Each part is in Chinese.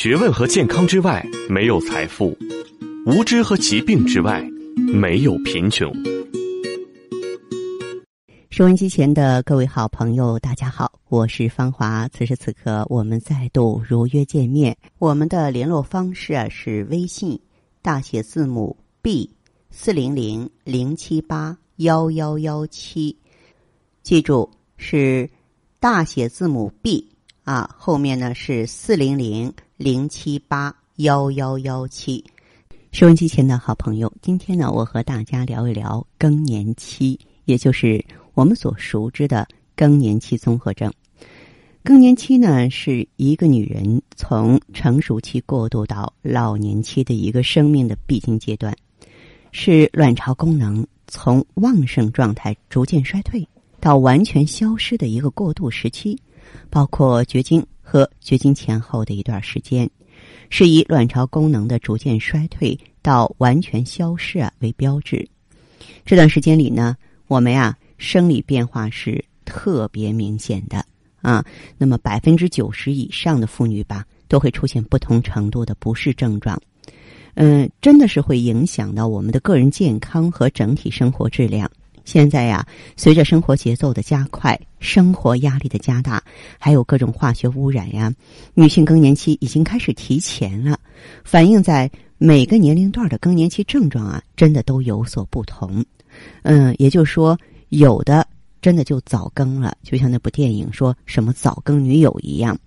学问和健康之外没有财富，无知和疾病之外没有贫穷。收音机前的各位好朋友，大家好，我是芳华。此时此刻，我们再度如约见面。我们的联络方式啊是微信大写字母 B 四零零零七八幺幺幺七，记住是大写字母 B 啊，后面呢是四零零。零七八幺幺幺七，收音机前的好朋友，今天呢，我和大家聊一聊更年期，也就是我们所熟知的更年期综合症。更年期呢，是一个女人从成熟期过渡到老年期的一个生命的必经阶段，是卵巢功能从旺盛状态逐渐衰退到完全消失的一个过渡时期，包括绝经。和绝经前后的一段时间，是以卵巢功能的逐渐衰退到完全消失啊为标志。这段时间里呢，我们呀生理变化是特别明显的啊。那么百分之九十以上的妇女吧，都会出现不同程度的不适症状。嗯，真的是会影响到我们的个人健康和整体生活质量。现在呀，随着生活节奏的加快，生活压力的加大，还有各种化学污染呀，女性更年期已经开始提前了。反映在每个年龄段的更年期症状啊，真的都有所不同。嗯，也就是说，有的真的就早更了，就像那部电影说什么“早更女友”一样。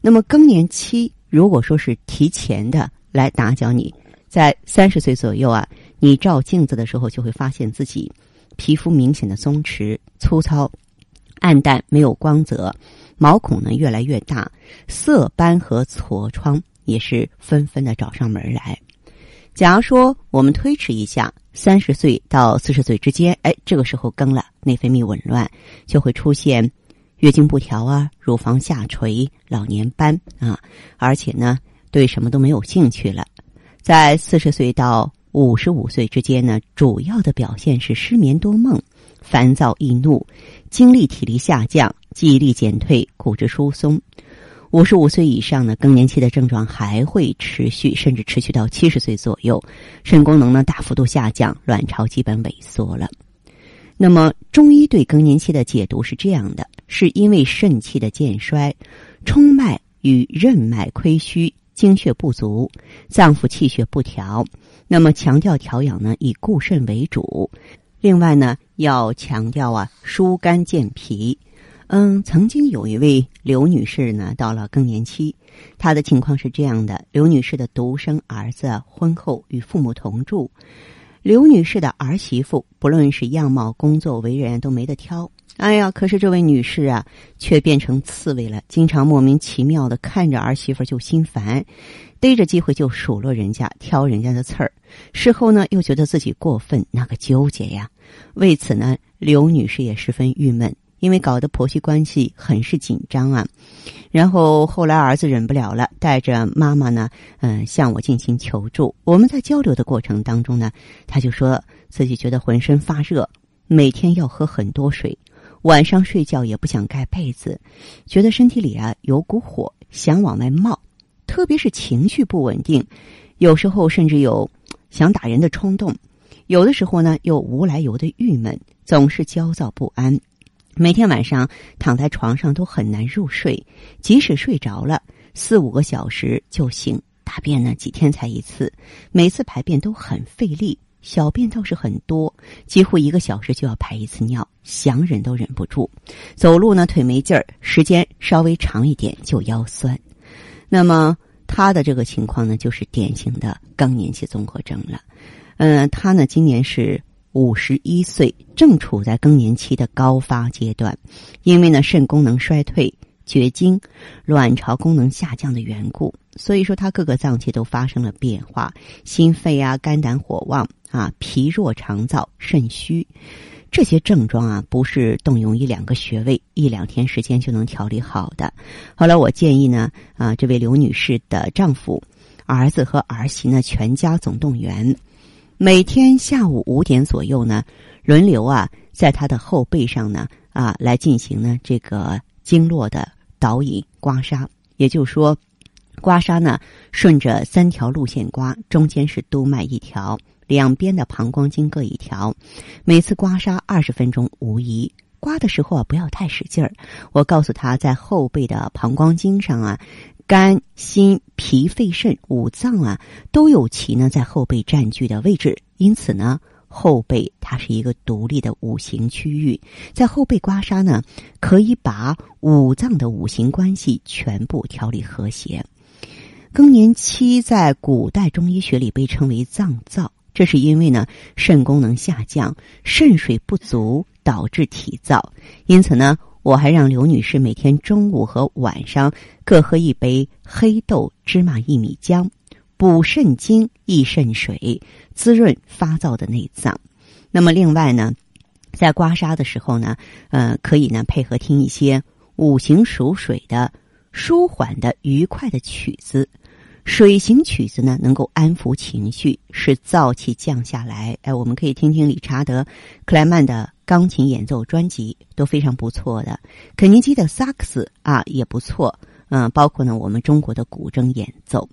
那么更年期如果说是提前的来打搅你，在三十岁左右啊，你照镜子的时候就会发现自己。皮肤明显的松弛、粗糙、暗淡，没有光泽，毛孔呢越来越大，色斑和痤疮也是纷纷的找上门来。假如说我们推迟一下，三十岁到四十岁之间，哎，这个时候更了，内分泌紊乱，就会出现月经不调啊、乳房下垂、老年斑啊，而且呢，对什么都没有兴趣了。在四十岁到五十五岁之间呢，主要的表现是失眠多梦、烦躁易怒、精力体力下降、记忆力减退、骨质疏松。五十五岁以上呢，更年期的症状还会持续，甚至持续到七十岁左右，肾功能呢大幅度下降，卵巢基本萎缩了。那么，中医对更年期的解读是这样的：是因为肾气的渐衰，冲脉与任脉亏虚。精血不足，脏腑气血不调，那么强调调养呢，以固肾为主。另外呢，要强调啊，疏肝健脾。嗯，曾经有一位刘女士呢，到了更年期，她的情况是这样的：刘女士的独生儿子婚后与父母同住，刘女士的儿媳妇不论是样貌、工作、为人都没得挑。哎呀，可是这位女士啊，却变成刺猬了，经常莫名其妙的看着儿媳妇就心烦，逮着机会就数落人家，挑人家的刺儿。事后呢，又觉得自己过分，那个纠结呀。为此呢，刘女士也十分郁闷，因为搞得婆媳关系很是紧张啊。然后后来儿子忍不了了，带着妈妈呢，嗯，向我进行求助。我们在交流的过程当中呢，他就说自己觉得浑身发热，每天要喝很多水。晚上睡觉也不想盖被子，觉得身体里啊有股火想往外冒，特别是情绪不稳定，有时候甚至有想打人的冲动，有的时候呢又无来由的郁闷，总是焦躁不安，每天晚上躺在床上都很难入睡，即使睡着了四五个小时就醒，大便呢几天才一次，每次排便都很费力。小便倒是很多，几乎一个小时就要排一次尿，想忍都忍不住。走路呢腿没劲儿，时间稍微长一点就腰酸。那么他的这个情况呢，就是典型的更年期综合征了。嗯，他呢今年是五十一岁，正处在更年期的高发阶段，因为呢肾功能衰退。绝经、卵巢功能下降的缘故，所以说他各个脏器都发生了变化，心肺啊、肝胆火旺啊、脾弱肠燥、肾虚，这些症状啊，不是动用一两个穴位、一两天时间就能调理好的。后来我建议呢，啊，这位刘女士的丈夫、儿子和儿媳呢，全家总动员，每天下午五点左右呢，轮流啊，在他的后背上呢，啊，来进行呢这个经络的。导引刮痧，也就是说，刮痧呢，顺着三条路线刮，中间是督脉一条，两边的膀胱经各一条，每次刮痧二十分钟无疑。刮的时候啊，不要太使劲儿。我告诉他在后背的膀胱经上啊，肝、心、脾、肺、肾五脏啊，都有其呢在后背占据的位置，因此呢。后背它是一个独立的五行区域，在后背刮痧呢，可以把五脏的五行关系全部调理和谐。更年期在古代中医学里被称为脏燥，这是因为呢肾功能下降，肾水不足导致体燥。因此呢，我还让刘女士每天中午和晚上各喝一杯黑豆芝麻薏米浆。补肾精、益肾水，滋润发燥的内脏。那么，另外呢，在刮痧的时候呢，呃，可以呢配合听一些五行属水的舒缓的、愉快的曲子。水型曲子呢，能够安抚情绪，使燥气降下来。哎，我们可以听听理查德·克莱曼的钢琴演奏专辑，都非常不错的。肯尼基的萨克斯啊，也不错。嗯，包括呢，我们中国的古筝演奏。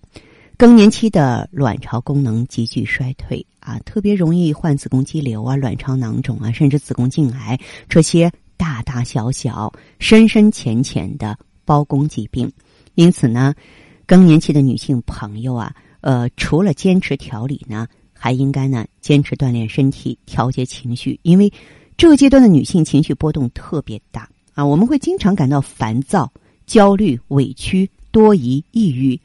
更年期的卵巢功能急剧衰退啊，特别容易患子宫肌瘤啊、卵巢囊肿啊，甚至子宫颈癌这些大大小小、深深浅浅的包宫疾病。因此呢，更年期的女性朋友啊，呃，除了坚持调理呢，还应该呢坚持锻炼身体、调节情绪，因为这个阶段的女性情绪波动特别大啊，我们会经常感到烦躁、焦虑、委屈。多疑、抑郁。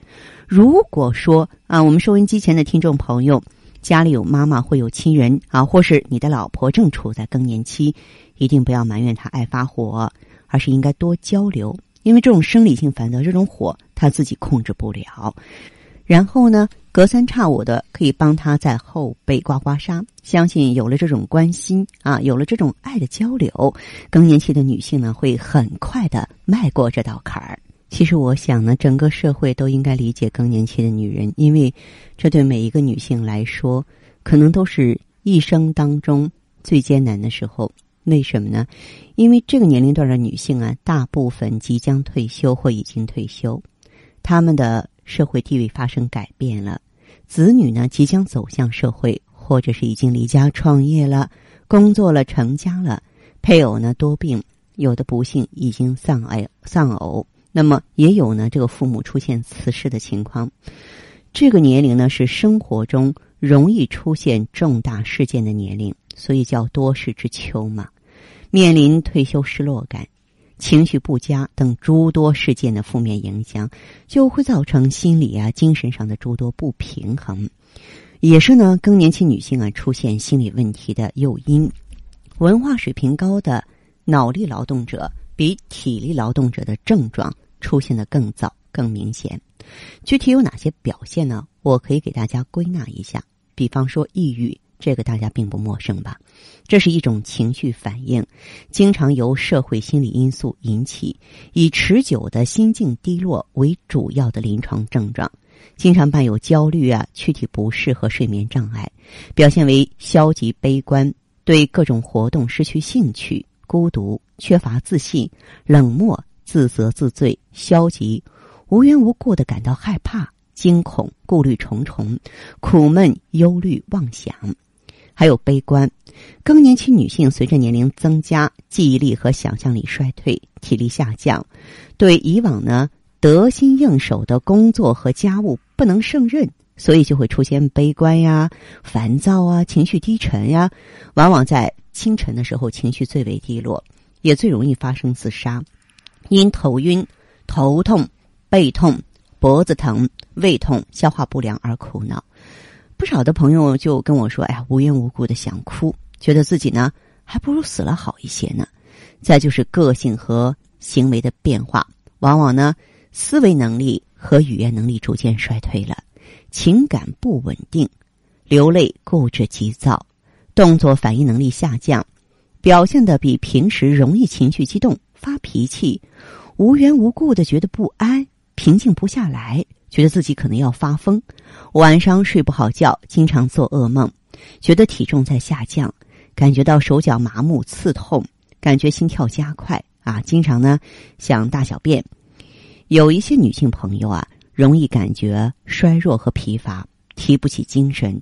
如果说啊，我们收音机前的听众朋友家里有妈妈，会有亲人啊，或是你的老婆正处在更年期，一定不要埋怨她爱发火，而是应该多交流，因为这种生理性烦躁，这种火她自己控制不了。然后呢，隔三差五的可以帮她在后背刮刮痧。相信有了这种关心啊，有了这种爱的交流，更年期的女性呢，会很快的迈过这道坎儿。其实我想呢，整个社会都应该理解更年期的女人，因为这对每一个女性来说，可能都是一生当中最艰难的时候。为什么呢？因为这个年龄段的女性啊，大部分即将退休或已经退休，她们的社会地位发生改变了，子女呢即将走向社会，或者是已经离家创业了、工作了、成家了，配偶呢多病，有的不幸已经丧爱丧偶。那么也有呢，这个父母出现辞世的情况。这个年龄呢是生活中容易出现重大事件的年龄，所以叫多事之秋嘛。面临退休失落感、情绪不佳等诸多事件的负面影响，就会造成心理啊、精神上的诸多不平衡，也是呢更年期女性啊出现心理问题的诱因。文化水平高的脑力劳动者比体力劳动者的症状。出现的更早、更明显，具体有哪些表现呢？我可以给大家归纳一下。比方说，抑郁，这个大家并不陌生吧？这是一种情绪反应，经常由社会心理因素引起，以持久的心境低落为主要的临床症状，经常伴有焦虑啊、躯体不适和睡眠障碍，表现为消极悲观，对各种活动失去兴趣，孤独，缺乏自信，冷漠。自责、自罪、消极，无缘无故的感到害怕、惊恐、顾虑重重、苦闷、忧虑、妄想，还有悲观。更年期女性随着年龄增加，记忆力和想象力衰退，体力下降，对以往呢得心应手的工作和家务不能胜任，所以就会出现悲观呀、烦躁啊、情绪低沉呀。往往在清晨的时候，情绪最为低落，也最容易发生自杀。因头晕、头痛、背痛、脖子疼、胃痛、消化不良而苦恼，不少的朋友就跟我说：“哎呀，无缘无故的想哭，觉得自己呢还不如死了好一些呢。”再就是个性和行为的变化，往往呢思维能力和语言能力逐渐衰退了，情感不稳定，流泪、固执、急躁，动作反应能力下降，表现的比平时容易情绪激动。发脾气，无缘无故的觉得不安，平静不下来，觉得自己可能要发疯，晚上睡不好觉，经常做噩梦，觉得体重在下降，感觉到手脚麻木、刺痛，感觉心跳加快啊，经常呢想大小便。有一些女性朋友啊，容易感觉衰弱和疲乏，提不起精神；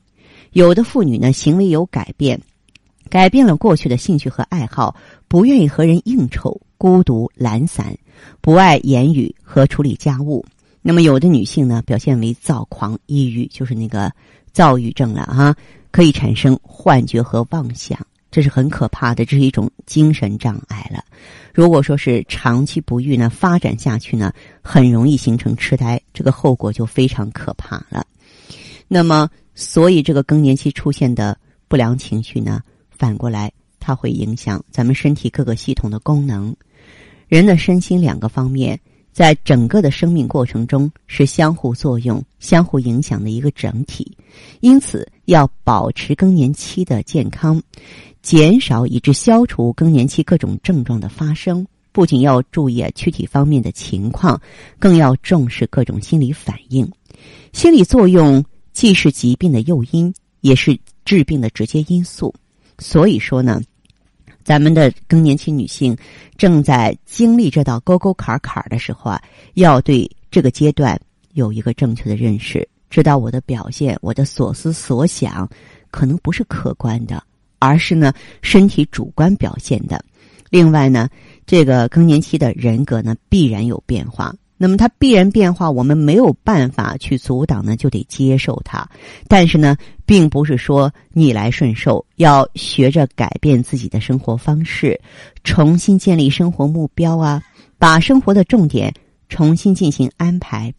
有的妇女呢，行为有改变，改变了过去的兴趣和爱好，不愿意和人应酬，孤独懒散，不爱言语和处理家务。那么，有的女性呢，表现为躁狂、抑郁，就是那个躁郁症了啊，可以产生幻觉和妄想，这是很可怕的，这是一种精神障碍了。如果说是长期不育呢，发展下去呢，很容易形成痴呆，这个后果就非常可怕了。那么，所以这个更年期出现的不良情绪呢，反过来它会影响咱们身体各个系统的功能，人的身心两个方面。在整个的生命过程中是相互作用、相互影响的一个整体，因此要保持更年期的健康，减少以致消除更年期各种症状的发生。不仅要注意躯体方面的情况，更要重视各种心理反应。心理作用既是疾病的诱因，也是治病的直接因素。所以说呢。咱们的更年期女性正在经历这道沟沟坎坎的时候啊，要对这个阶段有一个正确的认识，知道我的表现、我的所思所想，可能不是客观的，而是呢身体主观表现的。另外呢，这个更年期的人格呢必然有变化。那么它必然变化，我们没有办法去阻挡呢，就得接受它。但是呢，并不是说逆来顺受，要学着改变自己的生活方式，重新建立生活目标啊，把生活的重点重新进行安排。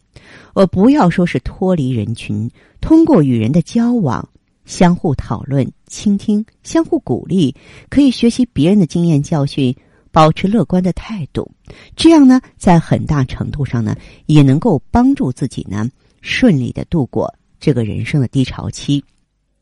我不要说是脱离人群，通过与人的交往，相互讨论、倾听、相互鼓励，可以学习别人的经验教训。保持乐观的态度，这样呢，在很大程度上呢，也能够帮助自己呢，顺利的度过这个人生的低潮期。